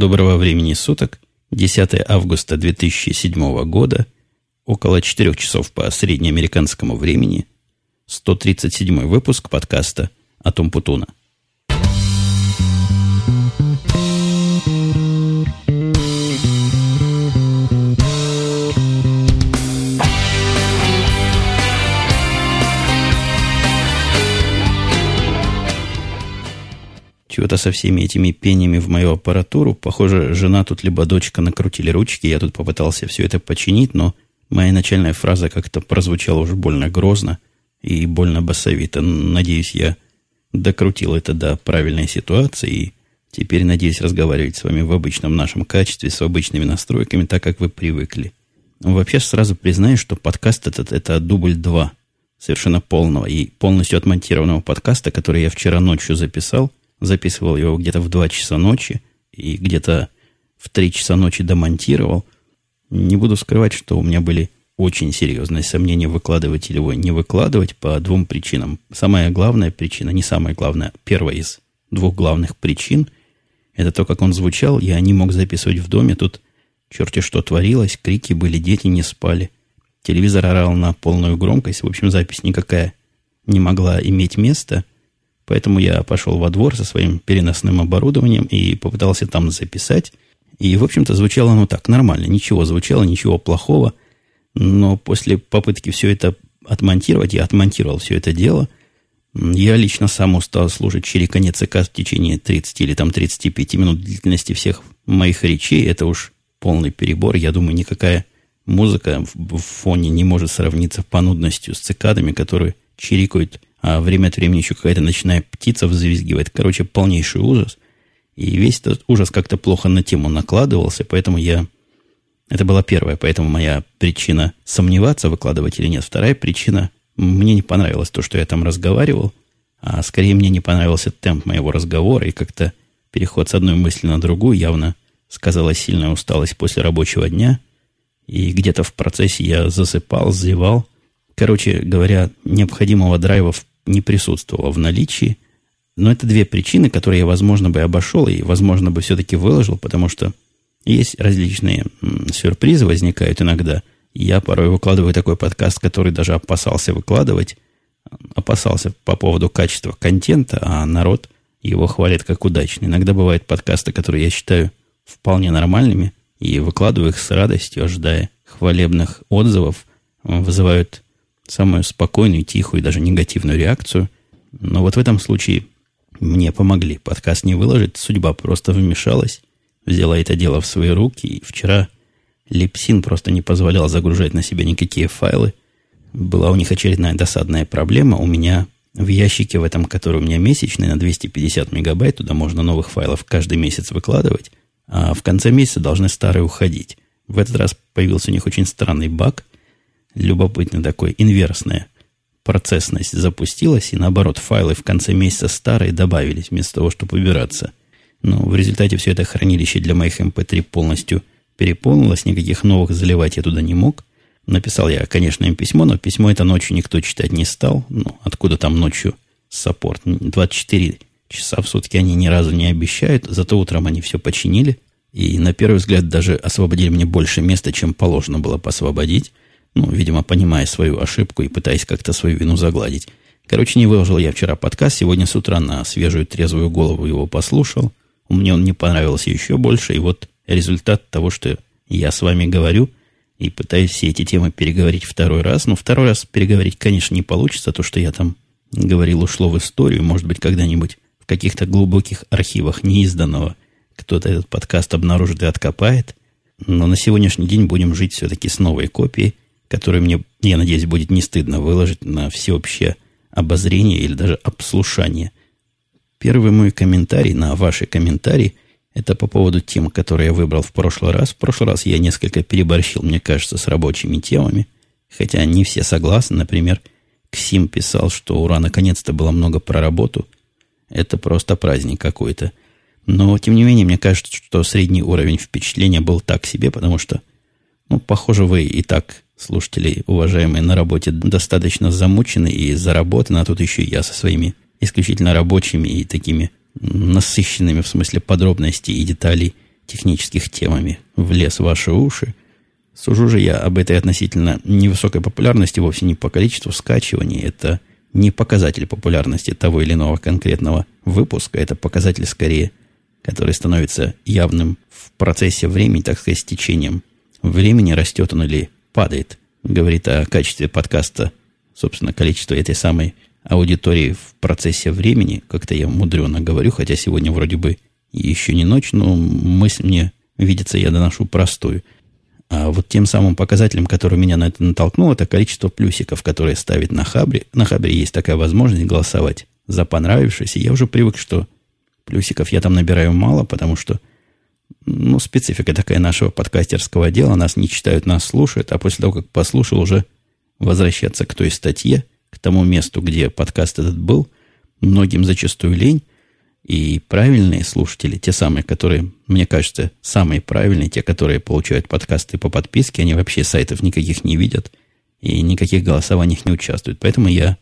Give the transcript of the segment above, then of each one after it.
Доброго времени суток. 10 августа 2007 года. Около 4 часов по среднеамериканскому времени. 137 выпуск подкаста «Атом Путуна». Чего-то со всеми этими пениями в мою аппаратуру. Похоже, жена тут либо дочка накрутили ручки. Я тут попытался все это починить, но моя начальная фраза как-то прозвучала уже больно грозно и больно басовито. Надеюсь, я докрутил это до правильной ситуации и теперь надеюсь разговаривать с вами в обычном нашем качестве, с обычными настройками, так как вы привыкли. Вообще сразу признаю, что подкаст этот это дубль 2 совершенно полного и полностью отмонтированного подкаста, который я вчера ночью записал – записывал его где-то в 2 часа ночи и где-то в 3 часа ночи домонтировал. Не буду скрывать, что у меня были очень серьезные сомнения, выкладывать или его не выкладывать по двум причинам. Самая главная причина, не самая главная, первая из двух главных причин, это то, как он звучал. Я не мог записывать в доме. Тут черти что творилось, крики были, дети не спали. Телевизор орал на полную громкость. В общем, запись никакая не могла иметь места. Поэтому я пошел во двор со своим переносным оборудованием и попытался там записать. И, в общем-то, звучало оно так, нормально. Ничего звучало, ничего плохого. Но после попытки все это отмонтировать, я отмонтировал все это дело. Я лично сам устал слушать чириканье ЦК в течение 30 или там 35 минут длительности всех моих речей. Это уж полный перебор. Я думаю, никакая музыка в фоне не может сравниться по нудностью с цикадами, которые чирикают а время от времени еще какая-то ночная птица взвизгивает. Короче, полнейший ужас. И весь этот ужас как-то плохо на тему накладывался, поэтому я... Это была первая, поэтому моя причина сомневаться, выкладывать или нет. Вторая причина, мне не понравилось то, что я там разговаривал, а скорее мне не понравился темп моего разговора, и как-то переход с одной мысли на другую явно сказалась сильная усталость после рабочего дня, и где-то в процессе я засыпал, зевал. Короче говоря, необходимого драйва в не присутствовало в наличии. Но это две причины, которые я, возможно, бы обошел и, возможно, бы все-таки выложил, потому что есть различные сюрпризы возникают иногда. Я порой выкладываю такой подкаст, который даже опасался выкладывать, опасался по поводу качества контента, а народ его хвалит как удачный. Иногда бывают подкасты, которые я считаю вполне нормальными, и выкладываю их с радостью, ожидая хвалебных отзывов, вызывают самую спокойную, тихую, даже негативную реакцию. Но вот в этом случае мне помогли. Подкаст не выложить, судьба просто вмешалась, взяла это дело в свои руки. И вчера Липсин просто не позволял загружать на себя никакие файлы. Была у них очередная досадная проблема. У меня в ящике в этом, который у меня месячный, на 250 мегабайт, туда можно новых файлов каждый месяц выкладывать, а в конце месяца должны старые уходить. В этот раз появился у них очень странный баг любопытный такой, инверсная процессность запустилась, и наоборот, файлы в конце месяца старые добавились, вместо того, чтобы убираться. Но в результате все это хранилище для моих MP3 эм полностью переполнилось, никаких новых заливать я туда не мог. Написал я, конечно, им письмо, но письмо это ночью никто читать не стал. Ну, откуда там ночью саппорт? 24 часа в сутки они ни разу не обещают, зато утром они все починили. И на первый взгляд даже освободили мне больше места, чем положено было посвободить. Ну, видимо, понимая свою ошибку и пытаясь как-то свою вину загладить. Короче, не выложил я вчера подкаст. Сегодня с утра на свежую трезвую голову его послушал. Мне он не понравился еще больше. И вот результат того, что я с вами говорю и пытаюсь все эти темы переговорить второй раз. Но второй раз переговорить, конечно, не получится. То, что я там говорил, ушло в историю. Может быть, когда-нибудь в каких-то глубоких архивах неизданного кто-то этот подкаст обнаружит и откопает. Но на сегодняшний день будем жить все-таки с новой копией который мне, я надеюсь, будет не стыдно выложить на всеобщее обозрение или даже обслушание. Первый мой комментарий на ваши комментарии – это по поводу тем, которые я выбрал в прошлый раз. В прошлый раз я несколько переборщил, мне кажется, с рабочими темами, хотя не все согласны. Например, Ксим писал, что ура, наконец-то было много про работу. Это просто праздник какой-то. Но, тем не менее, мне кажется, что средний уровень впечатления был так себе, потому что, ну, похоже, вы и так слушатели, уважаемые, на работе достаточно замучены и заработаны, а тут еще я со своими исключительно рабочими и такими насыщенными в смысле подробностей и деталей технических темами в ваши уши. Сужу же я об этой относительно невысокой популярности вовсе не по количеству скачиваний. Это не показатель популярности того или иного конкретного выпуска. Это показатель скорее, который становится явным в процессе времени, так сказать, с течением времени, растет он или падает. Говорит о качестве подкаста, собственно, количество этой самой аудитории в процессе времени. Как-то я мудрено говорю, хотя сегодня вроде бы еще не ночь, но мысль мне видится, я доношу простую. А вот тем самым показателем, который меня на это натолкнул, это количество плюсиков, которые ставит на Хабре. На Хабре есть такая возможность голосовать за понравившееся. Я уже привык, что плюсиков я там набираю мало, потому что ну, специфика такая нашего подкастерского дела. Нас не читают, нас слушают, а после того, как послушал, уже возвращаться к той статье, к тому месту, где подкаст этот был, многим зачастую лень, и правильные слушатели, те самые, которые, мне кажется, самые правильные, те, которые получают подкасты по подписке, они вообще сайтов никаких не видят и никаких голосованиях не участвуют. Поэтому я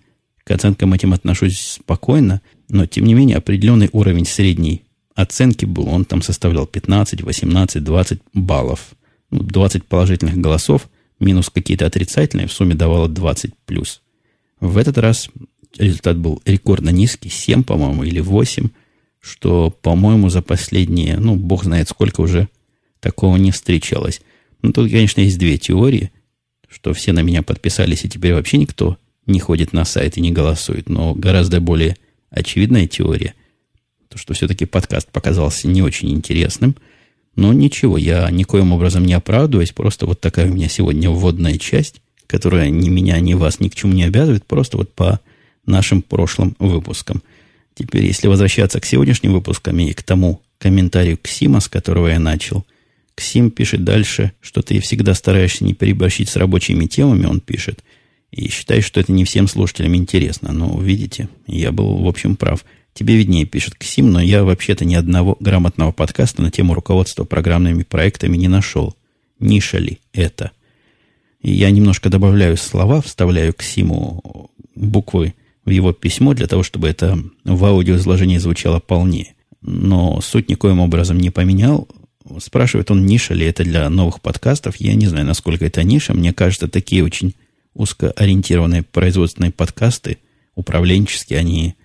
к оценкам этим отношусь спокойно, но, тем не менее, определенный уровень средней оценки был. Он там составлял 15, 18, 20 баллов. Ну, 20 положительных голосов, минус какие-то отрицательные, в сумме давало 20 плюс. В этот раз результат был рекордно низкий, 7, по-моему, или 8 что, по-моему, за последние, ну, бог знает сколько уже такого не встречалось. Ну, тут, конечно, есть две теории, что все на меня подписались, и теперь вообще никто не ходит на сайт и не голосует. Но гораздо более очевидная теория, что все-таки подкаст показался не очень интересным. Но ничего, я никоим образом не оправдываюсь, просто вот такая у меня сегодня вводная часть, которая ни меня, ни вас ни к чему не обязывает, просто вот по нашим прошлым выпускам – Теперь, если возвращаться к сегодняшним выпускам и к тому комментарию Ксима, с которого я начал, Ксим пишет дальше, что ты всегда стараешься не переборщить с рабочими темами, он пишет, и считаешь, что это не всем слушателям интересно. Но, видите, я был, в общем, прав. Тебе виднее, пишет Ксим, но я вообще-то ни одного грамотного подкаста на тему руководства программными проектами не нашел. Ниша ли это? И я немножко добавляю слова, вставляю к Симу буквы в его письмо для того, чтобы это в аудиоизложении звучало полнее. Но суть никоим образом не поменял. Спрашивает он, ниша ли это для новых подкастов. Я не знаю, насколько это ниша. Мне кажется, такие очень узкоориентированные производственные подкасты, управленческие, они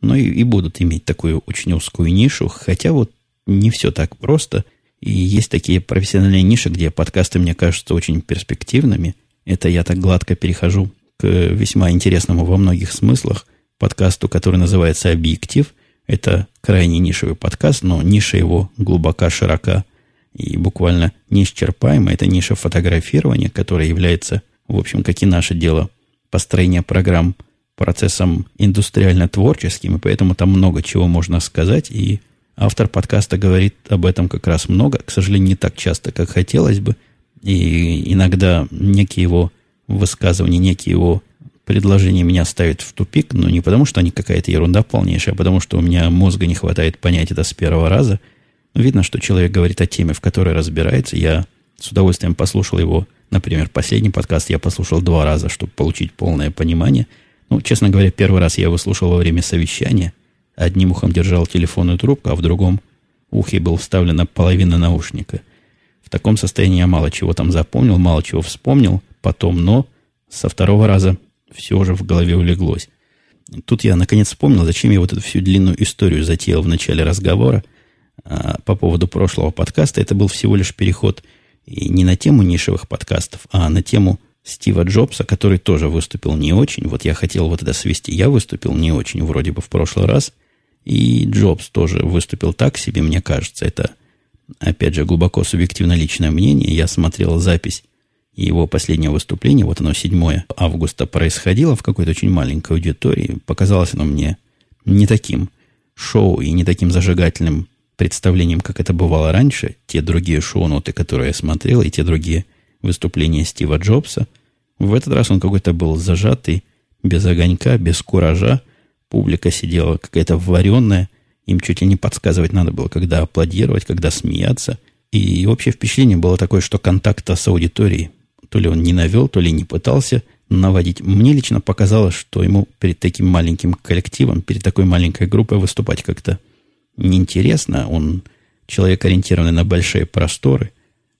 ну, и, и будут иметь такую очень узкую нишу. Хотя вот не все так просто. И есть такие профессиональные ниши, где подкасты, мне кажутся очень перспективными. Это я так гладко перехожу к весьма интересному во многих смыслах подкасту, который называется «Объектив». Это крайне нишевый подкаст, но ниша его глубока, широка и буквально неисчерпаема. Это ниша фотографирования, которая является, в общем, как и наше дело, построение программ процессом индустриально-творческим, и поэтому там много чего можно сказать, и автор подкаста говорит об этом как раз много, к сожалению, не так часто, как хотелось бы, и иногда некие его высказывания, некие его предложения меня ставят в тупик, но не потому, что они какая-то ерунда полнейшая, а потому, что у меня мозга не хватает понять это с первого раза. видно, что человек говорит о теме, в которой разбирается. Я с удовольствием послушал его, например, последний подкаст я послушал два раза, чтобы получить полное понимание. Ну, честно говоря, первый раз я его слушал во время совещания. Одним ухом держал телефонную трубку, а в другом ухе был вставлена половина наушника. В таком состоянии я мало чего там запомнил, мало чего вспомнил потом, но со второго раза все уже в голове улеглось. Тут я наконец вспомнил, зачем я вот эту всю длинную историю затеял в начале разговора а, по поводу прошлого подкаста. Это был всего лишь переход и не на тему нишевых подкастов, а на тему Стива Джобса, который тоже выступил не очень. Вот я хотел вот это свести. Я выступил не очень вроде бы в прошлый раз. И Джобс тоже выступил так себе, мне кажется. Это, опять же, глубоко субъективно личное мнение. Я смотрел запись его последнее выступление, вот оно 7 августа происходило в какой-то очень маленькой аудитории. Показалось оно мне не таким шоу и не таким зажигательным представлением, как это бывало раньше. Те другие шоу-ноты, которые я смотрел, и те другие выступления Стива Джобса. В этот раз он какой-то был зажатый, без огонька, без куража. Публика сидела какая-то варенная. Им чуть ли не подсказывать надо было, когда аплодировать, когда смеяться. И общее впечатление было такое, что контакта с аудиторией то ли он не навел, то ли не пытался наводить. Мне лично показалось, что ему перед таким маленьким коллективом, перед такой маленькой группой выступать как-то неинтересно. Он человек, ориентированный на большие просторы,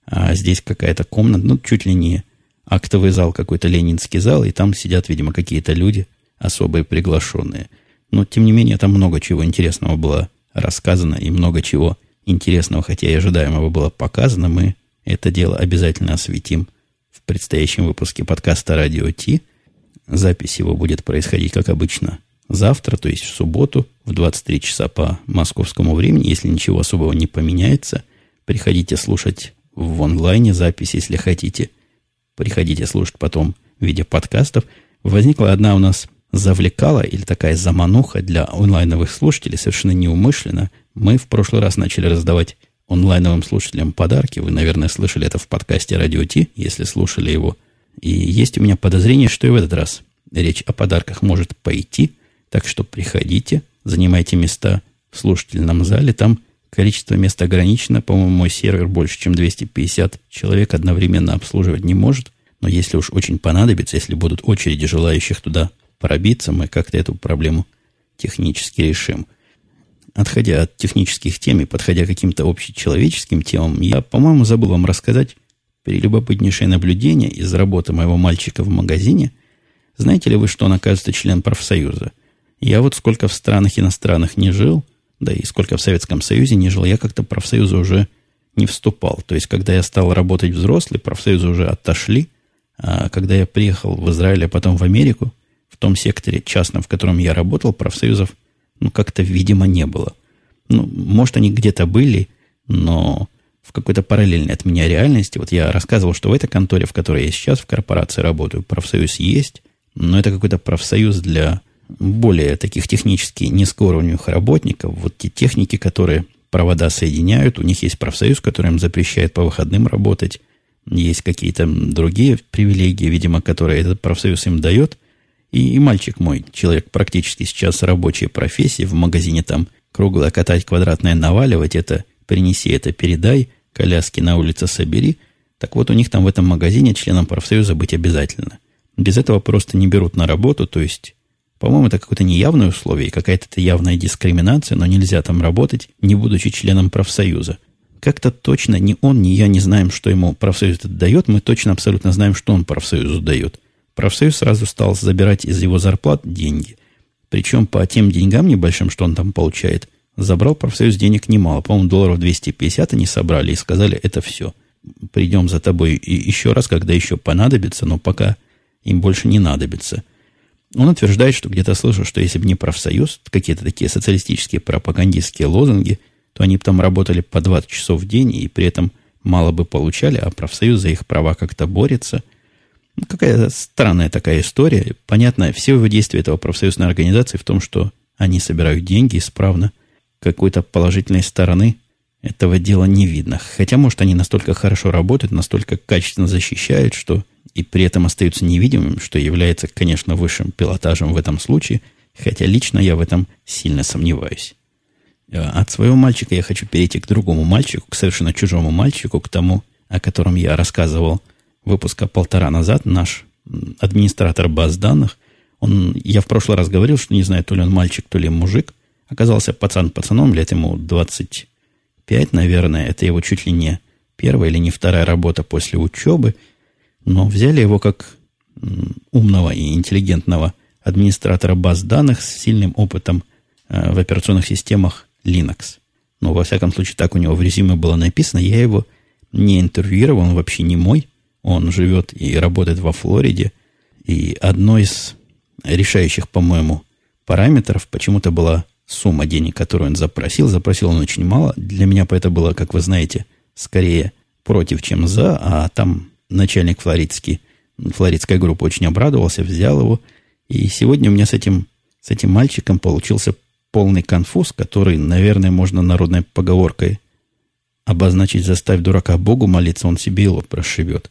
а здесь какая-то комната, ну, чуть ли не актовый зал, какой-то ленинский зал, и там сидят, видимо, какие-то люди, особые приглашенные. Но, тем не менее, там много чего интересного было рассказано и много чего интересного, хотя и ожидаемого было показано. Мы это дело обязательно осветим в предстоящем выпуске подкаста «Радио Ти». Запись его будет происходить, как обычно, завтра, то есть в субботу, в 23 часа по московскому времени. Если ничего особого не поменяется, приходите слушать в онлайне запись, если хотите. Приходите слушать потом в виде подкастов. Возникла одна у нас завлекала или такая замануха для онлайновых слушателей совершенно неумышленно. Мы в прошлый раз начали раздавать онлайновым слушателям подарки. Вы, наверное, слышали это в подкасте «Радио Ти», если слушали его. И есть у меня подозрение, что и в этот раз речь о подарках может пойти. Так что приходите, занимайте места в слушательном зале. Там количество мест ограничено. По-моему, мой сервер больше, чем 250 человек одновременно обслуживать не может. Но если уж очень понадобится, если будут очереди желающих туда пробиться, мы как-то эту проблему технически решим. Отходя от технических тем и подходя к каким-то общечеловеческим темам, я, по-моему, забыл вам рассказать прелюбопытнейшее наблюдение из работы моего мальчика в магазине. Знаете ли вы, что он, оказывается, член профсоюза? Я вот сколько в странах иностранных не жил, да и сколько в Советском Союзе не жил, я как-то профсоюзы уже не вступал. То есть, когда я стал работать взрослый, профсоюзы уже отошли. А когда я приехал в Израиль, а потом в Америку, в том секторе частном, в котором я работал, профсоюзов, ну, как-то, видимо, не было. Ну, может, они где-то были, но в какой-то параллельной от меня реальности. Вот я рассказывал, что в этой конторе, в которой я сейчас в корпорации работаю, профсоюз есть, но это какой-то профсоюз для более таких технически низкоуровневых работников. Вот те техники, которые провода соединяют, у них есть профсоюз, который им запрещает по выходным работать. Есть какие-то другие привилегии, видимо, которые этот профсоюз им дает. И, и мальчик мой, человек практически сейчас рабочей профессии, в магазине там круглое катать, квадратное наваливать, это принеси, это передай – коляски на улице собери. Так вот, у них там в этом магазине членом профсоюза быть обязательно. Без этого просто не берут на работу, то есть, по-моему, это какое-то неявное условие, какая-то это явная дискриминация, но нельзя там работать, не будучи членом профсоюза. Как-то точно ни он, ни я не знаем, что ему профсоюз это дает, мы точно абсолютно знаем, что он профсоюзу дает. Профсоюз сразу стал забирать из его зарплат деньги. Причем по тем деньгам небольшим, что он там получает – Забрал профсоюз денег немало. По-моему, долларов 250 они собрали и сказали, это все. Придем за тобой еще раз, когда еще понадобится, но пока им больше не надобится. Он утверждает, что где-то слышал, что если бы не профсоюз, какие-то такие социалистические пропагандистские лозунги, то они бы там работали по 20 часов в день и при этом мало бы получали, а профсоюз за их права как-то борется. Ну, какая-то странная такая история. Понятно, все его действия этого профсоюзной организации в том, что они собирают деньги исправно какой-то положительной стороны этого дела не видно. Хотя, может, они настолько хорошо работают, настолько качественно защищают, что и при этом остаются невидимыми, что является, конечно, высшим пилотажем в этом случае, хотя лично я в этом сильно сомневаюсь. А от своего мальчика я хочу перейти к другому мальчику, к совершенно чужому мальчику, к тому, о котором я рассказывал выпуска полтора назад, наш администратор баз данных. Он, я в прошлый раз говорил, что не знаю, то ли он мальчик, то ли мужик, Оказался пацан пацаном, лет ему 25, наверное. Это его чуть ли не первая или не вторая работа после учебы. Но взяли его как умного и интеллигентного администратора баз данных с сильным опытом э, в операционных системах Linux. Но, во всяком случае, так у него в резюме было написано. Я его не интервьюировал, он вообще не мой. Он живет и работает во Флориде. И одно из решающих, по-моему, параметров почему-то была сумма денег, которую он запросил. Запросил он очень мало. Для меня это было, как вы знаете, скорее против, чем за. А там начальник флоридский, флоридской группы очень обрадовался, взял его. И сегодня у меня с этим, с этим мальчиком получился полный конфуз, который, наверное, можно народной поговоркой обозначить «заставь дурака Богу молиться, он себе лоб прошибет».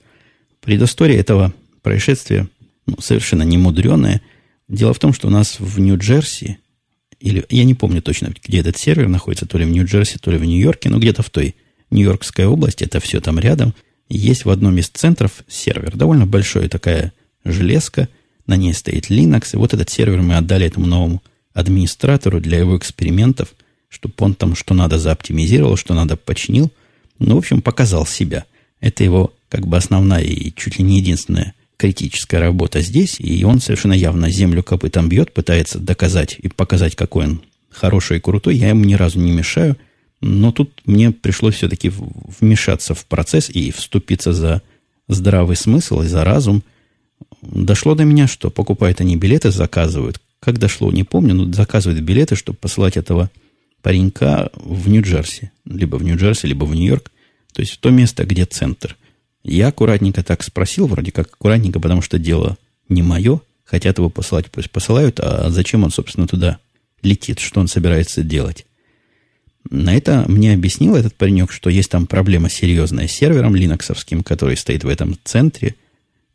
Предыстория этого происшествия ну, совершенно не мудреная. Дело в том, что у нас в Нью-Джерси или я не помню точно, где этот сервер находится, то ли в Нью-Джерси, то ли в Нью-Йорке, но где-то в той Нью-Йоркской области, это все там рядом, есть в одном из центров сервер, довольно большой такая железка, на ней стоит Linux, и вот этот сервер мы отдали этому новому администратору для его экспериментов чтобы он там что надо заоптимизировал, что надо починил. Ну, в общем, показал себя. Это его как бы основная и чуть ли не единственная критическая работа здесь, и он совершенно явно землю копытом бьет, пытается доказать и показать, какой он хороший и крутой. Я ему ни разу не мешаю, но тут мне пришлось все-таки вмешаться в процесс и вступиться за здравый смысл и за разум. Дошло до меня, что покупают они билеты, заказывают. Как дошло, не помню, но заказывают билеты, чтобы посылать этого паренька в Нью-Джерси. Либо в Нью-Джерси, либо в Нью-Йорк. То есть в то место, где центр. Я аккуратненько так спросил, вроде как аккуратненько, потому что дело не мое. Хотят его посылать, пусть посылают. А зачем он, собственно, туда летит? Что он собирается делать? На это мне объяснил этот паренек, что есть там проблема серьезная с сервером линоксовским, который стоит в этом центре.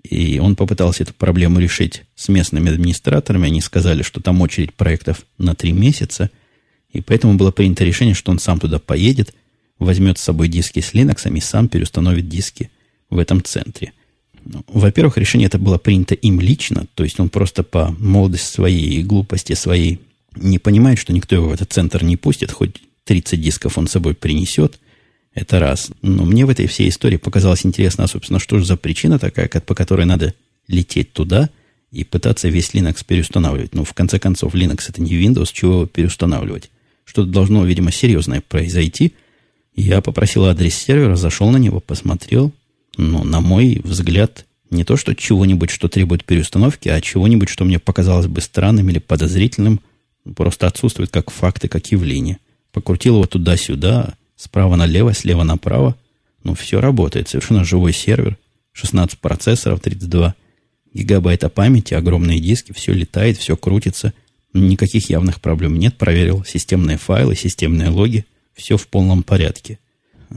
И он попытался эту проблему решить с местными администраторами. Они сказали, что там очередь проектов на три месяца. И поэтому было принято решение, что он сам туда поедет, возьмет с собой диски с Linux и сам переустановит диски в этом центре. Ну, во-первых, решение это было принято им лично, то есть он просто по молодости своей и глупости своей не понимает, что никто его в этот центр не пустит, хоть 30 дисков он с собой принесет. Это раз. Но мне в этой всей истории показалось интересно, а, собственно, что же за причина такая, по которой надо лететь туда и пытаться весь Linux переустанавливать. Ну, в конце концов, Linux это не Windows, чего переустанавливать. Что-то должно, видимо, серьезное произойти. Я попросил адрес сервера, зашел на него, посмотрел. Но, на мой взгляд, не то, что чего-нибудь, что требует переустановки, а чего-нибудь, что мне показалось бы странным или подозрительным, просто отсутствует как факты, как явление. Покрутил его туда-сюда, справа налево, слева направо. Ну, все работает. Совершенно живой сервер. 16 процессоров, 32 гигабайта памяти, огромные диски. Все летает, все крутится. Никаких явных проблем нет. Проверил системные файлы, системные логи. Все в полном порядке.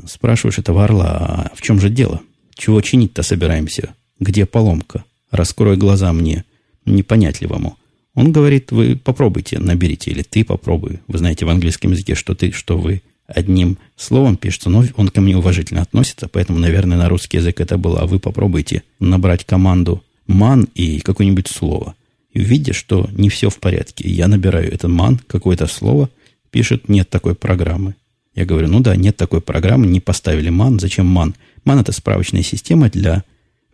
Спрашиваешь этого орла, а в чем же дело? Чего чинить-то собираемся? Где поломка? Раскрой глаза мне. Непонятливому. Он говорит, вы попробуйте, наберите, или ты попробуй. Вы знаете в английском языке, что ты, что вы одним словом пишется, но он ко мне уважительно относится, поэтому, наверное, на русский язык это было. А вы попробуйте набрать команду man и какое-нибудь слово. И увидите, что не все в порядке. Я набираю это man, какое-то слово, пишет, нет такой программы. Я говорю, ну да, нет такой программы, не поставили man. Зачем man? Man это справочная система для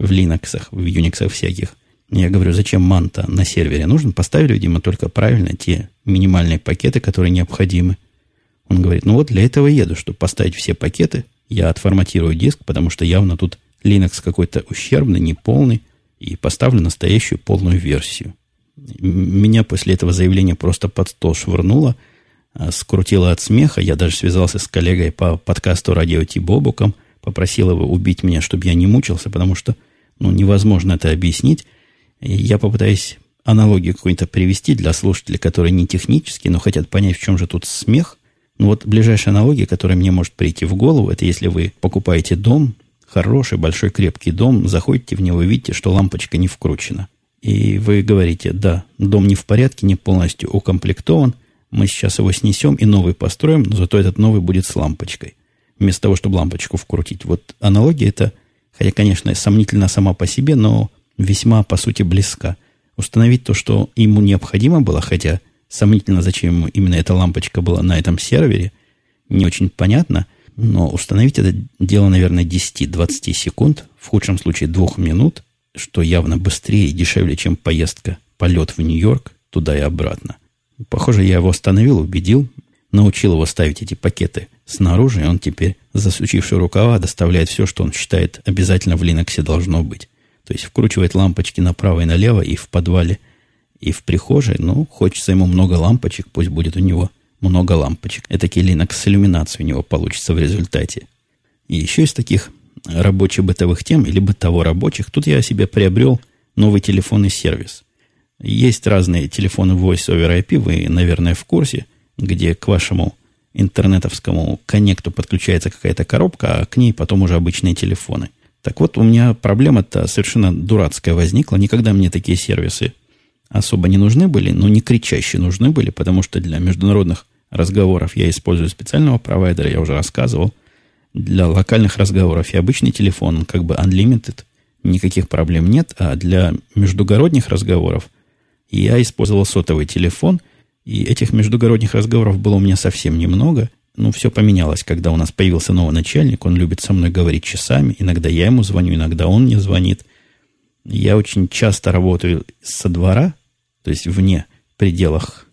в Linux, в Unix всяких. Я говорю, зачем манта на сервере нужен? Поставили, видимо, только правильно те минимальные пакеты, которые необходимы. Он говорит, ну вот для этого еду, чтобы поставить все пакеты. Я отформатирую диск, потому что явно тут Linux какой-то ущербный, неполный, и поставлю настоящую полную версию. Меня после этого заявления просто под стол швырнуло, а, скрутило от смеха. Я даже связался с коллегой по подкасту «Радио Ти Бобуком», попросил его убить меня, чтобы я не мучился, потому что ну, невозможно это объяснить. Я попытаюсь аналогию какую-то привести для слушателей, которые не технические, но хотят понять, в чем же тут смех. Ну вот ближайшая аналогия, которая мне может прийти в голову, это если вы покупаете дом, хороший, большой, крепкий дом, заходите в него и видите, что лампочка не вкручена. И вы говорите, да, дом не в порядке, не полностью укомплектован, мы сейчас его снесем и новый построим, но зато этот новый будет с лампочкой. Вместо того, чтобы лампочку вкрутить. Вот аналогия это, хотя, конечно, сомнительна сама по себе, но весьма, по сути, близка. Установить то, что ему необходимо было, хотя сомнительно, зачем ему именно эта лампочка была на этом сервере, не очень понятно, но установить это дело, наверное, 10-20 секунд, в худшем случае двух минут, что явно быстрее и дешевле, чем поездка, полет в Нью-Йорк туда и обратно. Похоже, я его остановил, убедил, научил его ставить эти пакеты снаружи, и он теперь, засучивший рукава, доставляет все, что он считает обязательно в Linux должно быть. То есть вкручивает лампочки направо и налево и в подвале, и в прихожей. Ну, хочется ему много лампочек, пусть будет у него много лампочек. Это Linux с иллюминацией у него получится в результате. И еще из таких рабочих бытовых тем или бытово-рабочих, тут я себе приобрел новый телефонный сервис. Есть разные телефоны Voice over IP, вы, наверное, в курсе, где к вашему интернетовскому коннекту подключается какая-то коробка, а к ней потом уже обычные телефоны – так вот, у меня проблема-то совершенно дурацкая возникла. Никогда мне такие сервисы особо не нужны были, но не кричаще нужны были, потому что для международных разговоров я использую специального провайдера, я уже рассказывал. Для локальных разговоров я обычный телефон, как бы unlimited, никаких проблем нет. А для междугородних разговоров я использовал сотовый телефон, И этих междугородних разговоров было у меня совсем немного. Ну, все поменялось, когда у нас появился новый начальник. Он любит со мной говорить часами. Иногда я ему звоню, иногда он мне звонит. Я очень часто работаю со двора, то есть вне пределах.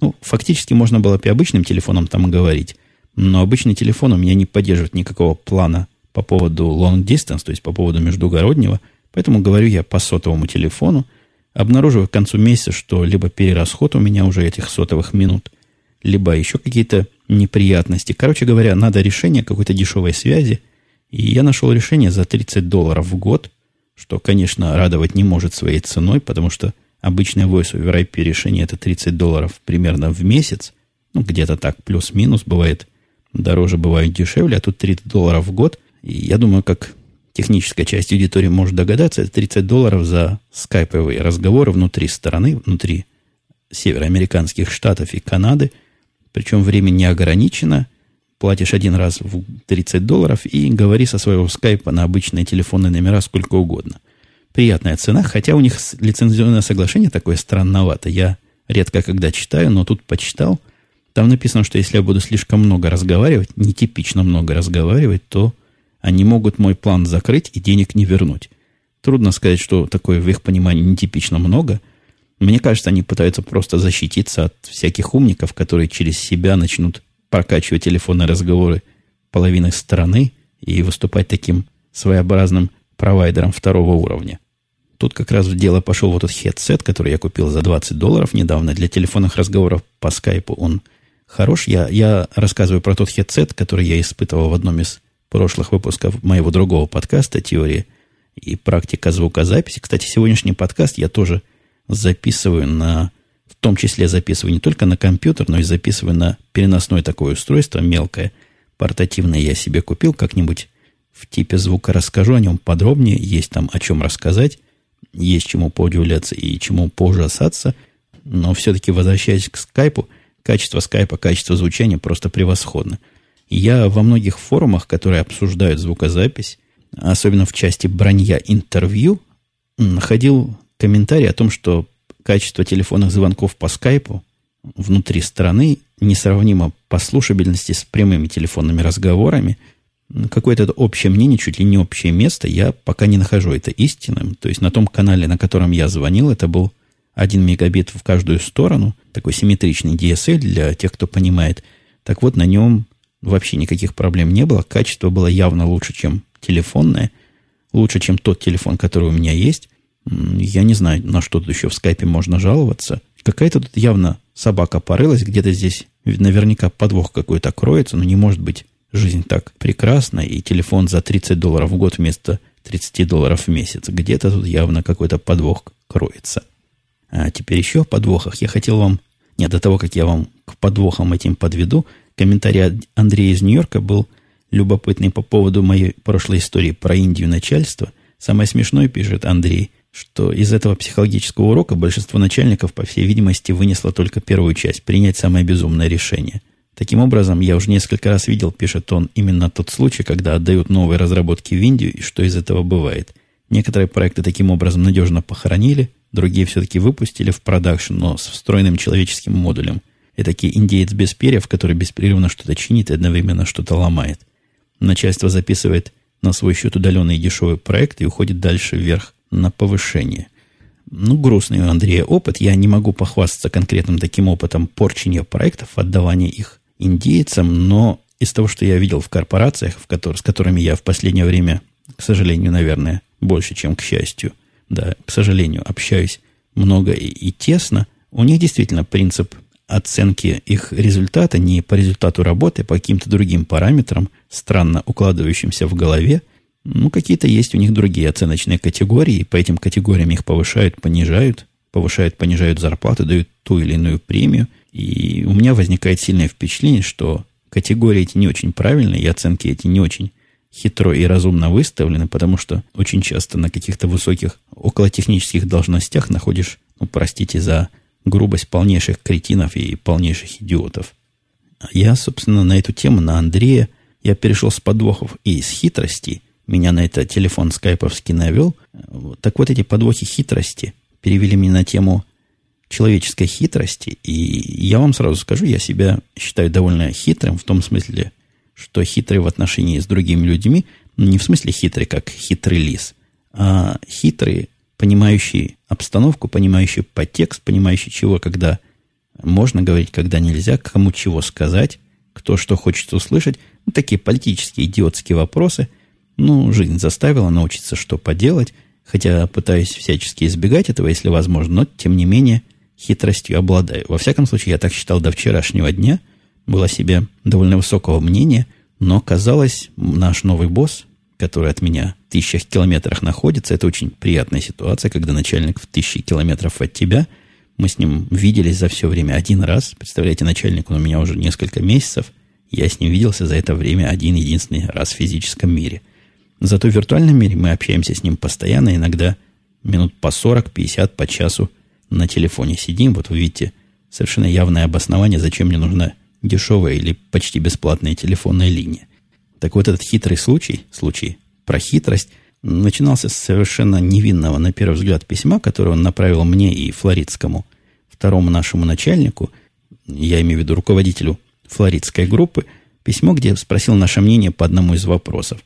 Ну, фактически можно было и обычным телефоном там говорить. Но обычный телефон у меня не поддерживает никакого плана по поводу long distance, то есть по поводу междугороднего. Поэтому говорю я по сотовому телефону. Обнаруживаю к концу месяца, что либо перерасход у меня уже этих сотовых минут, либо еще какие-то неприятности. Короче говоря, надо решение какой-то дешевой связи. И я нашел решение за 30 долларов в год, что, конечно, радовать не может своей ценой, потому что обычное Voice over IP решение это 30 долларов примерно в месяц. Ну, где-то так, плюс-минус, бывает дороже, бывает дешевле, а тут 30 долларов в год. И я думаю, как техническая часть аудитории может догадаться, это 30 долларов за скайповые разговоры внутри страны, внутри североамериканских штатов и Канады. Причем время не ограничено. Платишь один раз в 30 долларов и говори со своего скайпа на обычные телефонные номера сколько угодно. Приятная цена, хотя у них лицензионное соглашение такое странновато. Я редко когда читаю, но тут почитал. Там написано, что если я буду слишком много разговаривать, нетипично много разговаривать, то они могут мой план закрыть и денег не вернуть. Трудно сказать, что такое в их понимании нетипично много. Мне кажется, они пытаются просто защититься от всяких умников, которые через себя начнут прокачивать телефонные разговоры половины страны и выступать таким своеобразным провайдером второго уровня. Тут как раз в дело пошел вот этот хедсет, который я купил за 20 долларов недавно для телефонных разговоров по скайпу. Он хорош. Я, я рассказываю про тот хедсет, который я испытывал в одном из прошлых выпусков моего другого подкаста «Теория и практика звукозаписи». Кстати, сегодняшний подкаст я тоже записываю на... В том числе записываю не только на компьютер, но и записываю на переносное такое устройство, мелкое, портативное я себе купил как-нибудь в типе звука расскажу о нем подробнее, есть там о чем рассказать, есть чему поудивляться и чему поужасаться, но все-таки возвращаясь к скайпу, качество скайпа, качество звучания просто превосходно – я во многих форумах, которые обсуждают звукозапись, особенно в части бронья интервью, находил комментарий о том, что качество телефонных звонков по скайпу внутри страны несравнимо по слушабельности с прямыми телефонными разговорами. Какое-то общее мнение, чуть ли не общее место, я пока не нахожу это истинным. То есть на том канале, на котором я звонил, это был 1 мегабит в каждую сторону, такой симметричный DSL для тех, кто понимает. Так вот, на нем вообще никаких проблем не было. Качество было явно лучше, чем телефонное. Лучше, чем тот телефон, который у меня есть. Я не знаю, на что тут еще в скайпе можно жаловаться. Какая-то тут явно собака порылась, где-то здесь наверняка подвох какой-то кроется, но не может быть жизнь так прекрасна, и телефон за 30 долларов в год вместо 30 долларов в месяц. Где-то тут явно какой-то подвох кроется. А теперь еще о подвохах. Я хотел вам, нет, до того, как я вам к подвохам этим подведу, комментарий Андрея из Нью-Йорка был любопытный по поводу моей прошлой истории про Индию начальства. Самое смешное, пишет Андрей, что из этого психологического урока большинство начальников, по всей видимости, вынесло только первую часть – принять самое безумное решение. Таким образом, я уже несколько раз видел, пишет он, именно тот случай, когда отдают новые разработки в Индию и что из этого бывает. Некоторые проекты таким образом надежно похоронили, другие все-таки выпустили в продакшн, но с встроенным человеческим модулем – Этакий индеец без перьев, который беспрерывно что-то чинит и одновременно что-то ломает. Начальство записывает на свой счет удаленный дешевый проект и уходит дальше вверх на повышение. Ну, грустный у Андрея опыт. Я не могу похвастаться конкретным таким опытом порчения проектов, отдавания их индейцам, но из того, что я видел в корпорациях, в которых, с которыми я в последнее время, к сожалению, наверное, больше, чем к счастью, да, к сожалению, общаюсь много и, и тесно, у них действительно принцип оценки их результата не по результату работы, а по каким-то другим параметрам, странно укладывающимся в голове. Ну, какие-то есть у них другие оценочные категории, по этим категориям их повышают, понижают, повышают, понижают зарплаты, дают ту или иную премию. И у меня возникает сильное впечатление, что категории эти не очень правильные, и оценки эти не очень хитро и разумно выставлены, потому что очень часто на каких-то высоких околотехнических должностях находишь, ну, простите за грубость полнейших кретинов и полнейших идиотов. Я, собственно, на эту тему, на Андрея, я перешел с подвохов и с хитрости. Меня на это телефон скайповский навел. Так вот, эти подвохи хитрости перевели меня на тему человеческой хитрости. И я вам сразу скажу, я себя считаю довольно хитрым в том смысле, что хитрый в отношении с другими людьми, не в смысле хитрый, как хитрый лис, а хитрый, понимающий обстановку, понимающий подтекст, понимающий чего, когда можно говорить, когда нельзя, кому чего сказать, кто что хочет услышать. Ну, такие политические идиотские вопросы. Ну, жизнь заставила научиться, что поделать. Хотя пытаюсь всячески избегать этого, если возможно, но, тем не менее, хитростью обладаю. Во всяком случае, я так считал до вчерашнего дня. Был о себе довольно высокого мнения, но, казалось, наш новый босс, который от меня в тысячах километрах находится, это очень приятная ситуация, когда начальник в тысячи километров от тебя – мы с ним виделись за все время один раз. Представляете, начальник он у меня уже несколько месяцев. Я с ним виделся за это время один единственный раз в физическом мире. Зато в виртуальном мире мы общаемся с ним постоянно, иногда минут по 40, 50, по часу на телефоне сидим. Вот вы видите совершенно явное обоснование, зачем мне нужна дешевая или почти бесплатная телефонная линия. Так вот этот хитрый случай, случай про хитрость – начинался с совершенно невинного, на первый взгляд, письма, которое он направил мне и флоридскому, второму нашему начальнику, я имею в виду руководителю флоридской группы, письмо, где спросил наше мнение по одному из вопросов.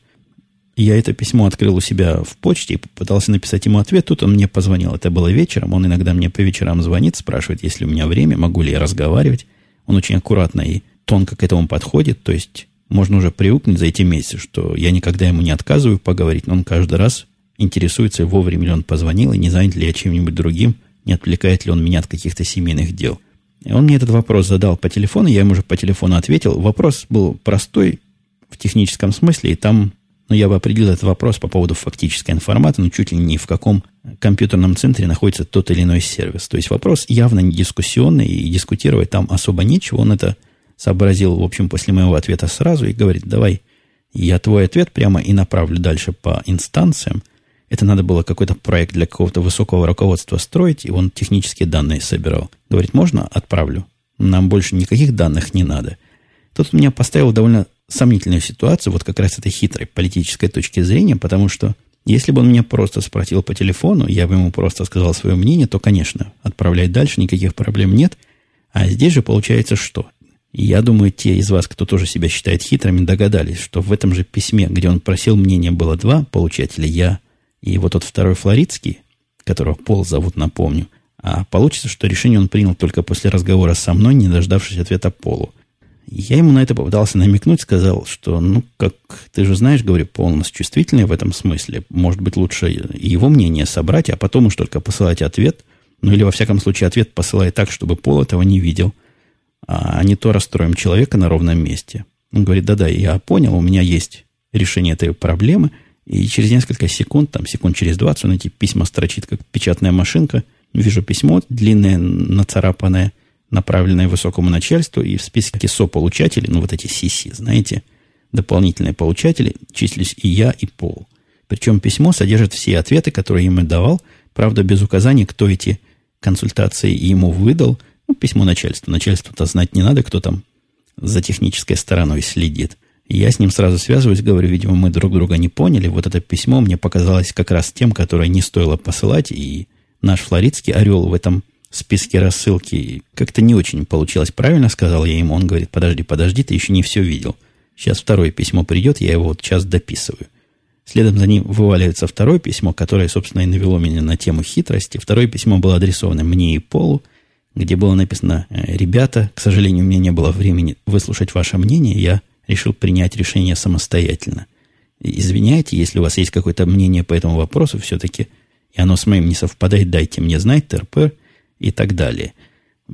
Я это письмо открыл у себя в почте и попытался написать ему ответ. Тут он мне позвонил. Это было вечером. Он иногда мне по вечерам звонит, спрашивает, есть ли у меня время, могу ли я разговаривать. Он очень аккуратно и тонко к этому подходит. То есть можно уже привыкнуть за эти месяцы, что я никогда ему не отказываю поговорить, но он каждый раз интересуется, вовремя ли он позвонил, и не занят ли я чем-нибудь другим, не отвлекает ли он меня от каких-то семейных дел. И он мне этот вопрос задал по телефону, я ему уже по телефону ответил. Вопрос был простой в техническом смысле, и там, ну, я бы определил этот вопрос по поводу фактической информации, но чуть ли не в каком компьютерном центре находится тот или иной сервис. То есть вопрос явно не дискуссионный, и дискутировать там особо нечего. Он это сообразил, в общем, после моего ответа сразу и говорит, давай я твой ответ прямо и направлю дальше по инстанциям. Это надо было какой-то проект для какого-то высокого руководства строить, и он технические данные собирал. Говорит, можно отправлю? Нам больше никаких данных не надо. Тут меня поставил довольно сомнительную ситуацию, вот как раз этой хитрой политической точки зрения, потому что если бы он меня просто спросил по телефону, я бы ему просто сказал свое мнение, то, конечно, отправлять дальше никаких проблем нет. А здесь же получается что? я думаю, те из вас, кто тоже себя считает хитрыми, догадались, что в этом же письме, где он просил мнения, было два получателя, я и вот тот второй флоридский, которого Пол зовут, напомню. А получится, что решение он принял только после разговора со мной, не дождавшись ответа Полу. Я ему на это попытался намекнуть, сказал, что, ну, как ты же знаешь, говорю, Пол у нас чувствительный в этом смысле. Может быть, лучше его мнение собрать, а потом уж только посылать ответ. Ну, или, во всяком случае, ответ посылай так, чтобы Пол этого не видел – а не то расстроим человека на ровном месте. Он говорит, да-да, я понял, у меня есть решение этой проблемы, и через несколько секунд, там секунд через 20, он эти письма строчит, как печатная машинка. Вижу письмо длинное, нацарапанное, направленное высокому начальству, и в списке сополучателей, ну вот эти CC, знаете, дополнительные получатели, числюсь и я, и Пол. Причем письмо содержит все ответы, которые ему давал, правда, без указаний, кто эти консультации ему выдал – ну, письмо начальству. Начальству-то знать не надо, кто там за технической стороной следит. я с ним сразу связываюсь, говорю, видимо, мы друг друга не поняли. Вот это письмо мне показалось как раз тем, которое не стоило посылать. И наш флоридский орел в этом списке рассылки как-то не очень получилось правильно, сказал я ему. Он говорит, подожди, подожди, ты еще не все видел. Сейчас второе письмо придет, я его вот сейчас дописываю. Следом за ним вываливается второе письмо, которое, собственно, и навело меня на тему хитрости. Второе письмо было адресовано мне и Полу где было написано «Э, «Ребята, к сожалению, у меня не было времени выслушать ваше мнение, я решил принять решение самостоятельно. Извиняйте, если у вас есть какое-то мнение по этому вопросу все-таки, и оно с моим не совпадает, дайте мне знать, ТРП и так далее».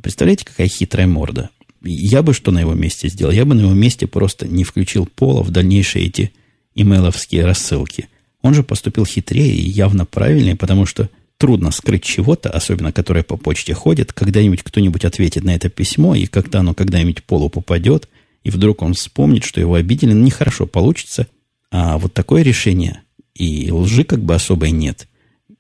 Представляете, какая хитрая морда? Я бы что на его месте сделал? Я бы на его месте просто не включил Пола в дальнейшие эти имейловские рассылки. Он же поступил хитрее и явно правильнее, потому что трудно скрыть чего-то, особенно которое по почте ходит. Когда-нибудь кто-нибудь ответит на это письмо, и когда оно когда-нибудь полу попадет, и вдруг он вспомнит, что его обидели, нехорошо получится. А вот такое решение, и лжи как бы особой нет.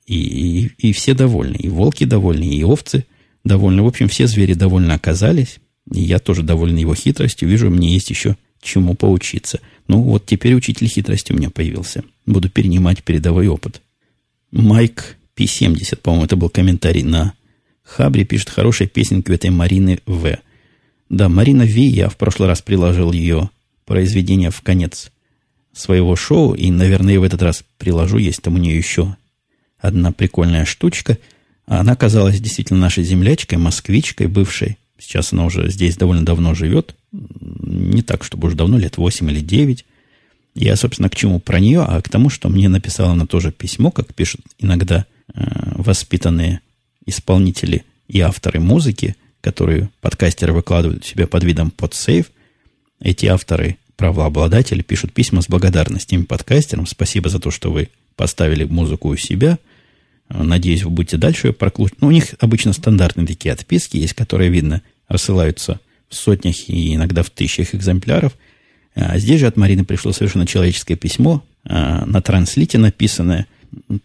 И, и, и все довольны, и волки довольны, и овцы довольны. В общем, все звери довольны оказались. И я тоже доволен его хитростью. Вижу, мне есть еще чему поучиться. Ну, вот теперь учитель хитрости у меня появился. Буду перенимать передовой опыт. Майк P70, по-моему, это был комментарий на Хабри пишет хорошие песенки у этой Марины В. Да, Марина В. Я в прошлый раз приложил ее произведение в конец своего шоу, и, наверное, в этот раз приложу. Есть там у нее еще одна прикольная штучка. Она оказалась действительно нашей землячкой, москвичкой бывшей. Сейчас она уже здесь довольно давно живет. Не так, чтобы уже давно, лет 8 или 9. Я, собственно, к чему про нее, а к тому, что мне написала она тоже письмо, как пишут иногда э, воспитанные исполнители и авторы музыки, которые подкастеры выкладывают себе под видом под сейф. Эти авторы, правообладатели, пишут письма с благодарностями подкастерам. Спасибо за то, что вы поставили музыку у себя. Надеюсь, вы будете дальше ее прокручивать. Ну, у них обычно стандартные такие отписки есть, которые, видно, рассылаются в сотнях и иногда в тысячах экземпляров – а здесь же от Марины пришло совершенно человеческое письмо, а, на транслите написанное,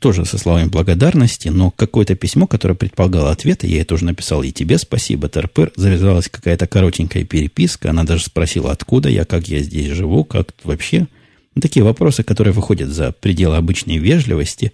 тоже со словами благодарности, но какое-то письмо, которое предполагало ответы, я ей тоже написал, и тебе спасибо, ТРП, завязалась какая-то коротенькая переписка, она даже спросила, откуда я, как я здесь живу, как вообще. Ну, такие вопросы, которые выходят за пределы обычной вежливости.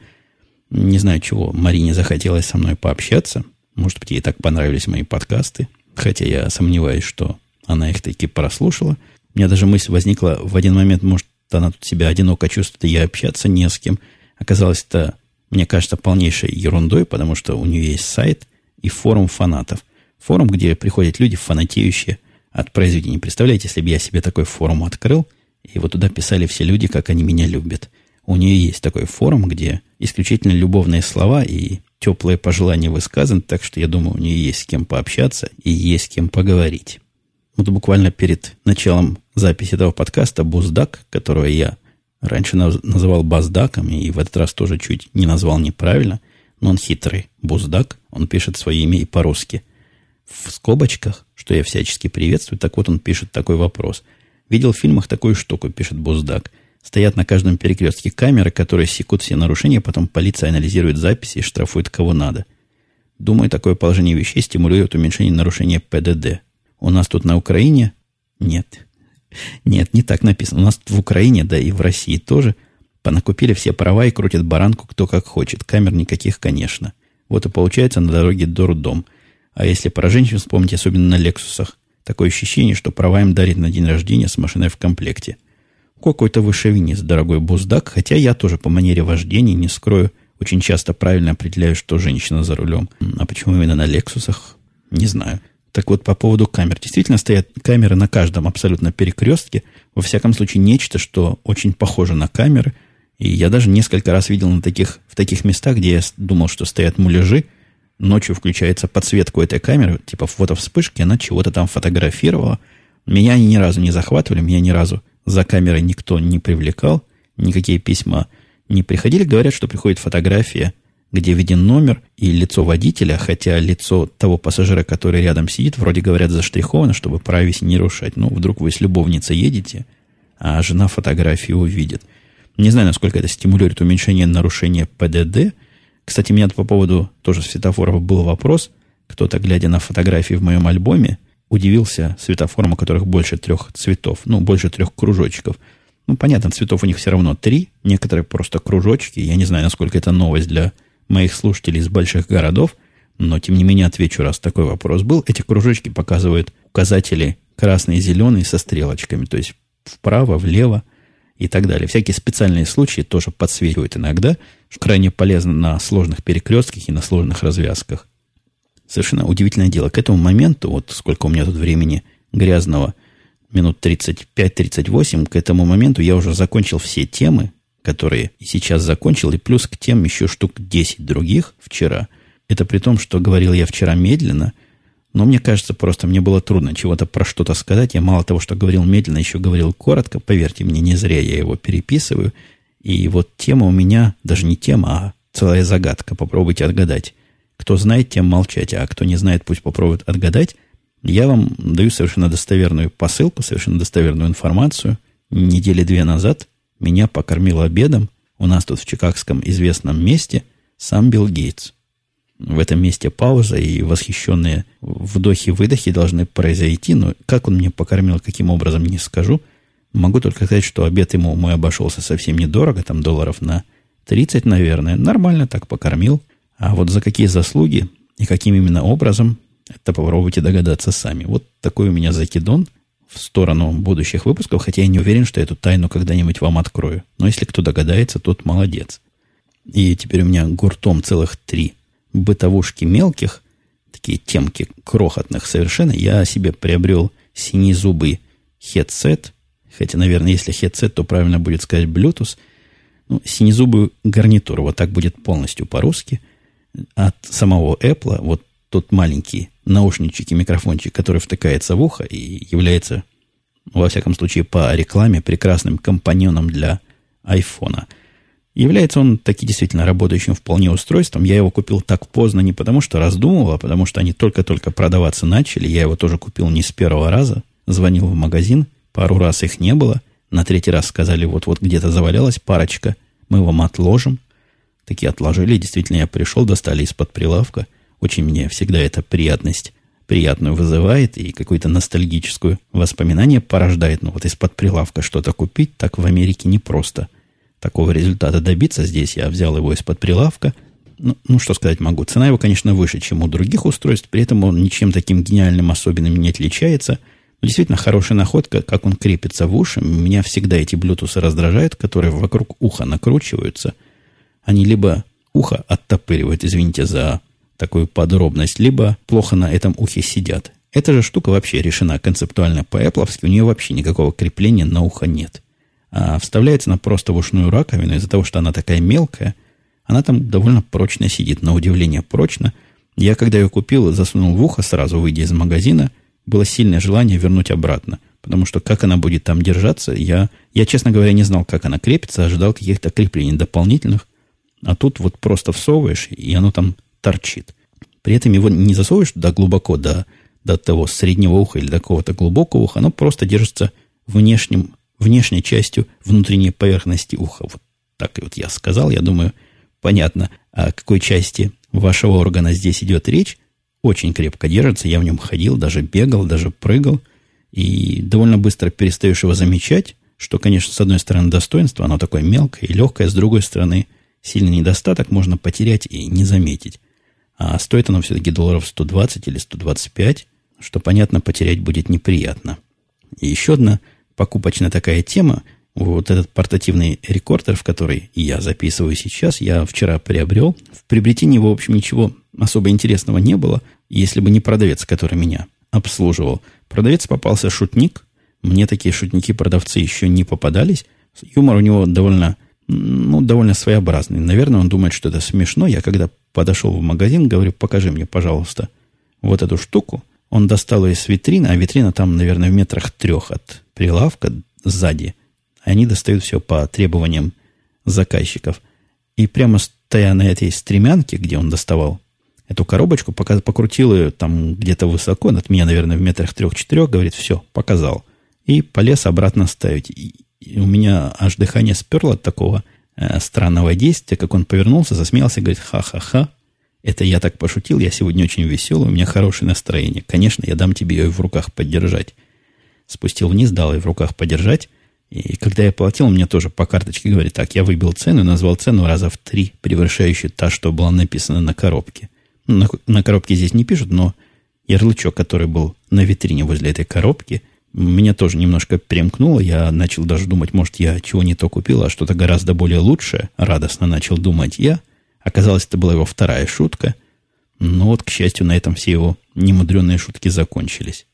Не знаю, чего Марине захотелось со мной пообщаться. Может быть, ей так понравились мои подкасты, хотя я сомневаюсь, что она их таки прослушала – у меня даже мысль возникла в один момент, может, она тут себя одиноко чувствует, и я общаться не с кем. Оказалось, это, мне кажется, полнейшей ерундой, потому что у нее есть сайт и форум фанатов. Форум, где приходят люди, фанатеющие от произведений. Представляете, если бы я себе такой форум открыл, и вот туда писали все люди, как они меня любят. У нее есть такой форум, где исключительно любовные слова и теплые пожелания высказаны, так что я думаю, у нее есть с кем пообщаться и есть с кем поговорить. Вот буквально перед началом записи этого подкаста Буздак, которого я раньше называл Баздаком, и в этот раз тоже чуть не назвал неправильно, но он хитрый. Буздак, он пишет свое имя и по-русски. В скобочках, что я всячески приветствую, так вот он пишет такой вопрос. Видел в фильмах такую штуку, пишет Буздак. Стоят на каждом перекрестке камеры, которые секут все нарушения, потом полиция анализирует записи и штрафует кого надо. Думаю, такое положение вещей стимулирует уменьшение нарушения ПДД. У нас тут на Украине нет. Нет, не так написано. У нас в Украине, да и в России тоже понакупили все права и крутят баранку кто как хочет. Камер никаких, конечно. Вот и получается на дороге до роддом. А если про женщин вспомнить, особенно на Лексусах, такое ощущение, что права им дарит на день рождения с машиной в комплекте. Какой-то вы шовинист, дорогой буздак, хотя я тоже по манере вождения, не скрою, очень часто правильно определяю, что женщина за рулем. А почему именно на Лексусах? Не знаю. Так вот, по поводу камер. Действительно стоят камеры на каждом абсолютно перекрестке. Во всяком случае, нечто, что очень похоже на камеры. И я даже несколько раз видел на таких, в таких местах, где я думал, что стоят муляжи. Ночью включается подсветка этой камеры, типа фотовспышки, она чего-то там фотографировала. Меня они ни разу не захватывали, меня ни разу за камерой никто не привлекал, никакие письма не приходили. Говорят, что приходит фотография – где виден номер и лицо водителя, хотя лицо того пассажира, который рядом сидит, вроде говорят, заштриховано, чтобы прависи не нарушать. Ну, вдруг вы с любовницей едете, а жена фотографию увидит. Не знаю, насколько это стимулирует уменьшение нарушения ПДД. Кстати, у меня по поводу тоже светофоров был вопрос. Кто-то, глядя на фотографии в моем альбоме, удивился светофорам, у которых больше трех цветов, ну, больше трех кружочков. Ну, понятно, цветов у них все равно три, некоторые просто кружочки. Я не знаю, насколько это новость для моих слушателей из больших городов, но тем не менее отвечу, раз такой вопрос был. Эти кружочки показывают указатели красный и зеленый со стрелочками, то есть вправо, влево и так далее. Всякие специальные случаи тоже подсвечивают иногда, что крайне полезно на сложных перекрестках и на сложных развязках. Совершенно удивительное дело. К этому моменту, вот сколько у меня тут времени грязного, минут 35-38, к этому моменту я уже закончил все темы, которые сейчас закончил, и плюс к тем еще штук 10 других вчера. Это при том, что говорил я вчера медленно, но мне кажется, просто мне было трудно чего-то про что-то сказать. Я мало того, что говорил медленно, еще говорил коротко. Поверьте мне, не зря я его переписываю. И вот тема у меня, даже не тема, а целая загадка. Попробуйте отгадать. Кто знает, тем молчать, а кто не знает, пусть попробует отгадать. Я вам даю совершенно достоверную посылку, совершенно достоверную информацию. Недели две назад меня покормил обедом у нас тут в чикагском известном месте сам Билл Гейтс. В этом месте пауза и восхищенные вдохи-выдохи должны произойти, но как он мне покормил, каким образом, не скажу. Могу только сказать, что обед ему мой обошелся совсем недорого, там долларов на 30, наверное. Нормально так покормил. А вот за какие заслуги И каким именно образом, это попробуйте догадаться сами. Вот такой у меня закидон в сторону будущих выпусков, хотя я не уверен, что эту тайну когда-нибудь вам открою. Но если кто догадается, тот молодец. И теперь у меня гуртом целых три бытовушки мелких, такие темки крохотных совершенно. Я себе приобрел синезубый хедсет, хотя, наверное, если хедсет, то правильно будет сказать Bluetooth. Ну, синезубую гарнитуру, вот так будет полностью по-русски. От самого Apple, вот тот маленький наушничек и микрофончик, который втыкается в ухо и является, во всяком случае, по рекламе прекрасным компаньоном для айфона – Является он таки действительно работающим вполне устройством. Я его купил так поздно не потому, что раздумывал, а потому что они только-только продаваться начали. Я его тоже купил не с первого раза. Звонил в магазин, пару раз их не было. На третий раз сказали, вот-вот где-то завалялась парочка, мы вам отложим. Такие отложили. Действительно, я пришел, достали из-под прилавка. Очень мне всегда эта приятность приятную вызывает и какое-то ностальгическое воспоминание порождает. Ну вот из-под прилавка что-то купить так в Америке непросто – такого результата добиться. Здесь я взял его из-под прилавка. Ну, ну, что сказать могу. Цена его, конечно, выше, чем у других устройств. При этом он ничем таким гениальным, особенным не отличается. Но действительно хорошая находка, как он крепится в уши. Меня всегда эти блютусы раздражают, которые вокруг уха накручиваются. Они либо ухо оттопыривают, извините за такую подробность, либо плохо на этом ухе сидят. Эта же штука вообще решена концептуально по-эпловски. У нее вообще никакого крепления на ухо нет а вставляется она просто в ушную раковину. Из-за того, что она такая мелкая, она там довольно прочно сидит, на удивление прочно. Я, когда ее купил, засунул в ухо сразу, выйдя из магазина, было сильное желание вернуть обратно. Потому что как она будет там держаться, я, я, честно говоря, не знал, как она крепится, ожидал каких-то креплений дополнительных. А тут вот просто всовываешь, и оно там торчит. При этом его не засовываешь туда глубоко, до, до того среднего уха или до какого-то глубокого уха, оно просто держится внешним внешней частью внутренней поверхности уха. Вот так вот я сказал. Я думаю, понятно, о какой части вашего органа здесь идет речь. Очень крепко держится. Я в нем ходил, даже бегал, даже прыгал. И довольно быстро перестаешь его замечать, что, конечно, с одной стороны, достоинство, оно такое мелкое и легкое, с другой стороны, сильный недостаток можно потерять и не заметить. А стоит оно все-таки долларов 120 или 125, что, понятно, потерять будет неприятно. И еще одна покупочная такая тема. Вот этот портативный рекордер, в который я записываю сейчас, я вчера приобрел. В приобретении его, в общем, ничего особо интересного не было, если бы не продавец, который меня обслуживал. Продавец попался шутник. Мне такие шутники-продавцы еще не попадались. Юмор у него довольно, ну, довольно своеобразный. Наверное, он думает, что это смешно. Я когда подошел в магазин, говорю, покажи мне, пожалуйста, вот эту штуку. Он достал ее из витрины, а витрина там, наверное, в метрах трех от прилавка сзади. Они достают все по требованиям заказчиков. И прямо стоя на этой стремянке, где он доставал эту коробочку, пока покрутил ее там где-то высоко, над меня, наверное, в метрах трех-четырех, говорит, все, показал. И полез обратно ставить. И, и у меня аж дыхание сперло от такого э, странного действия, как он повернулся, засмеялся, говорит, ха-ха-ха, это я так пошутил, я сегодня очень веселый, у меня хорошее настроение. Конечно, я дам тебе ее в руках поддержать. Спустил вниз, дал ее в руках подержать. И когда я платил, он мне тоже по карточке говорит, так, я выбил цену, назвал цену раза в три, превышающую та, что была написана на коробке. Ну, на, на коробке здесь не пишут, но ярлычок, который был на витрине возле этой коробки, меня тоже немножко примкнуло. Я начал даже думать, может, я чего не то купил, а что-то гораздо более лучшее. Радостно начал думать я. Оказалось, это была его вторая шутка. Но вот, к счастью, на этом все его немудренные шутки закончились.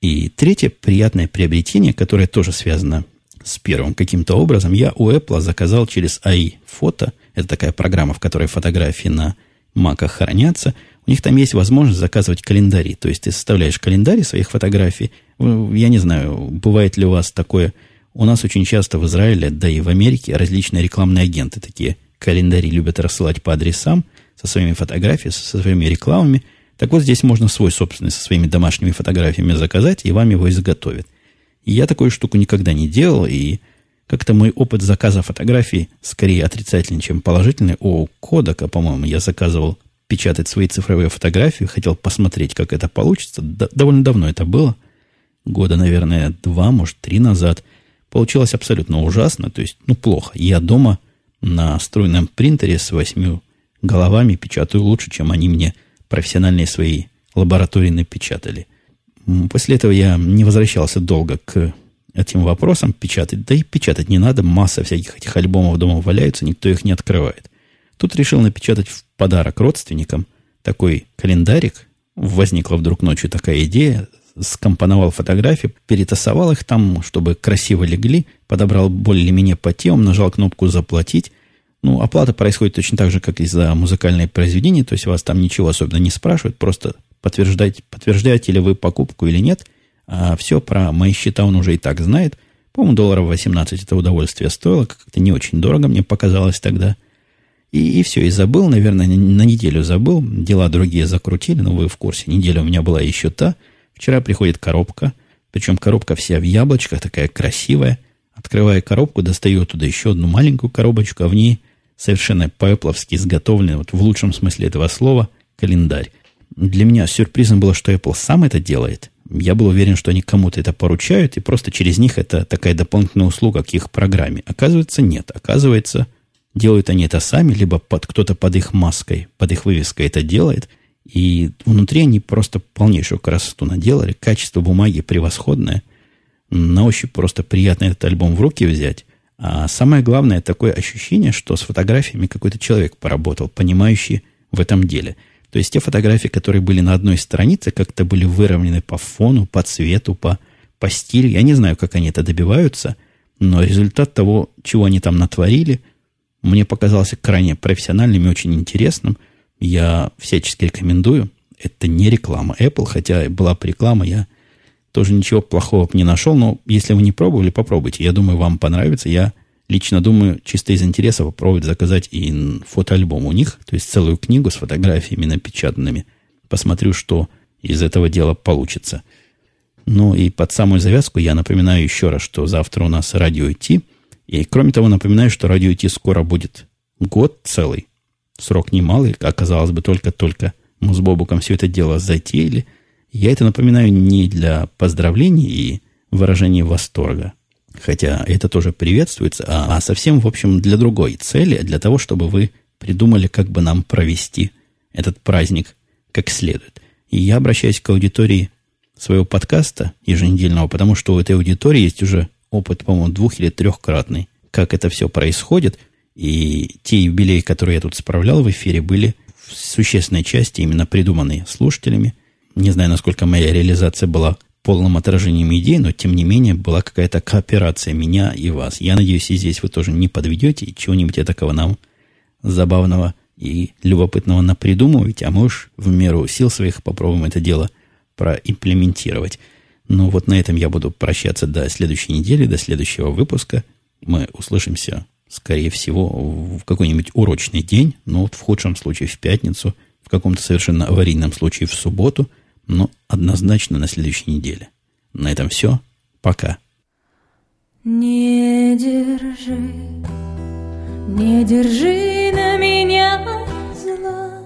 И третье приятное приобретение, которое тоже связано с первым каким-то образом, я у Apple заказал через AI фото. Это такая программа, в которой фотографии на маках хранятся. У них там есть возможность заказывать календари. То есть ты составляешь календарь своих фотографий. Я не знаю, бывает ли у вас такое. У нас очень часто в Израиле, да и в Америке различные рекламные агенты такие календари любят рассылать по адресам со своими фотографиями, со своими рекламами – так вот, здесь можно свой собственный со своими домашними фотографиями заказать, и вам его изготовят. И я такую штуку никогда не делал, и как-то мой опыт заказа фотографий скорее отрицательный, чем положительный. У Кодека, по-моему, я заказывал печатать свои цифровые фотографии, хотел посмотреть, как это получится. Д- довольно давно это было. Года, наверное, два, может, три назад. Получилось абсолютно ужасно, то есть, ну, плохо. Я дома на струйном принтере с восьмью головами печатаю лучше, чем они мне профессиональные свои лаборатории напечатали. После этого я не возвращался долго к этим вопросам печатать. Да и печатать не надо, масса всяких этих альбомов дома валяются, никто их не открывает. Тут решил напечатать в подарок родственникам такой календарик. Возникла вдруг ночью такая идея, скомпоновал фотографии, перетасовал их там, чтобы красиво легли, подобрал более-менее по темам, нажал кнопку «Заплатить». Ну, оплата происходит точно так же, как и за музыкальное произведение, то есть вас там ничего особенно не спрашивают, просто подтверждаете, подтверждаете ли вы покупку или нет – а все про мои счета он уже и так знает. По-моему, долларов 18 это удовольствие стоило. Как-то не очень дорого мне показалось тогда. И, и все, и забыл, наверное, на неделю забыл. Дела другие закрутили, но вы в курсе. Неделя у меня была еще та. Вчера приходит коробка. Причем коробка вся в яблочках, такая красивая. Открывая коробку, достаю оттуда еще одну маленькую коробочку, а в ней совершенно по-эпловски изготовленный, вот в лучшем смысле этого слова, календарь. Для меня сюрпризом было, что Apple сам это делает – я был уверен, что они кому-то это поручают, и просто через них это такая дополнительная услуга к их программе. Оказывается, нет. Оказывается, делают они это сами, либо под, кто-то под их маской, под их вывеской это делает. И внутри они просто полнейшую красоту наделали. Качество бумаги превосходное. На ощупь просто приятно этот альбом в руки взять. А самое главное, такое ощущение, что с фотографиями какой-то человек поработал, понимающий в этом деле – то есть те фотографии, которые были на одной странице, как-то были выровнены по фону, по цвету, по, по стилю. Я не знаю, как они это добиваются, но результат того, чего они там натворили, мне показался крайне профессиональным и очень интересным. Я всячески рекомендую. Это не реклама Apple, хотя была бы реклама, я тоже ничего плохого не нашел, но если вы не пробовали, попробуйте. Я думаю, вам понравится. Я лично думаю, чисто из интереса попробовать заказать и фотоальбом у них, то есть целую книгу с фотографиями напечатанными. Посмотрю, что из этого дела получится. Ну и под самую завязку я напоминаю еще раз, что завтра у нас радио идти. И кроме того, напоминаю, что радио идти скоро будет год целый. Срок немалый, оказалось бы, только-только мы с Бобуком все это дело затеяли. Я это напоминаю не для поздравлений и выражения восторга, хотя это тоже приветствуется, а, а совсем, в общем, для другой цели, для того, чтобы вы придумали, как бы нам провести этот праздник как следует. И я обращаюсь к аудитории своего подкаста еженедельного, потому что у этой аудитории есть уже опыт, по-моему, двух- или трехкратный, как это все происходит. И те юбилеи, которые я тут справлял в эфире, были в существенной части именно придуманные слушателями. Не знаю, насколько моя реализация была полным отражением идей, но тем не менее была какая-то кооперация меня и вас. Я надеюсь, и здесь вы тоже не подведете и чего-нибудь такого нам забавного и любопытного напридумываете, а мы уж в меру сил своих попробуем это дело проимплементировать. Ну вот на этом я буду прощаться до следующей недели, до следующего выпуска. Мы услышимся, скорее всего, в какой-нибудь урочный день, ну вот в худшем случае в пятницу, в каком-то совершенно аварийном случае в субботу – но однозначно на следующей неделе. На этом все. Пока. Не держи, не держи на меня зла,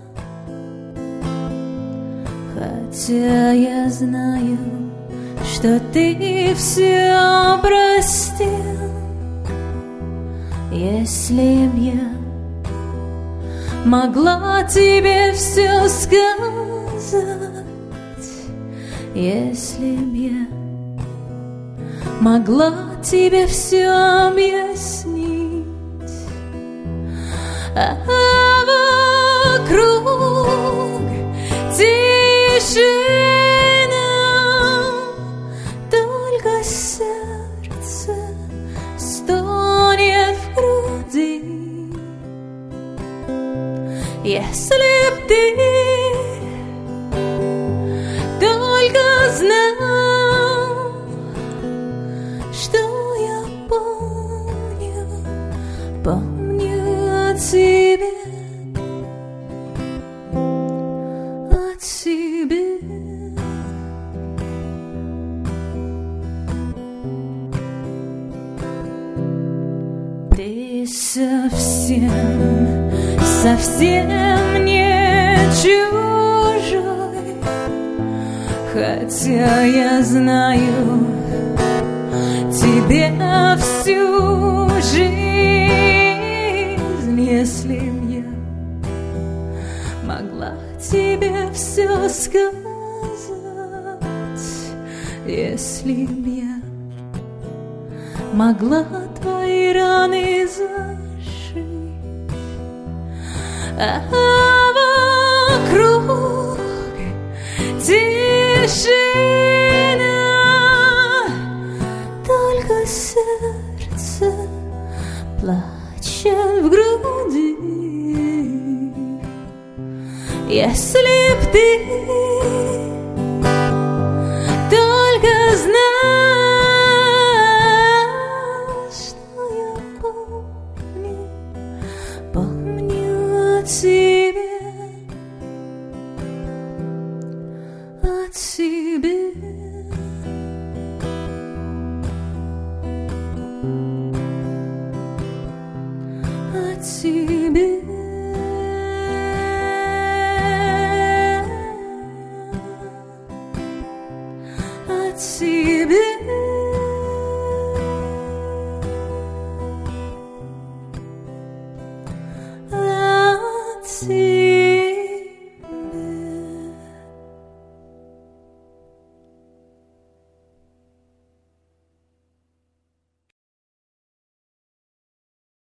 Хотя я знаю, что ты все простил, Если б я могла тебе все сказать, если б я могла тебе все объяснить, а вокруг тишина, Б ты знал, что я помню, помню о тебе, о тебе. Ты совсем, совсем не чужой, хотя я знаю тебе всю жизнь, если б я могла тебе все сказать, если б я могла твои раны знать а вокруг тишина, только сердце плачет в груди. Если б ты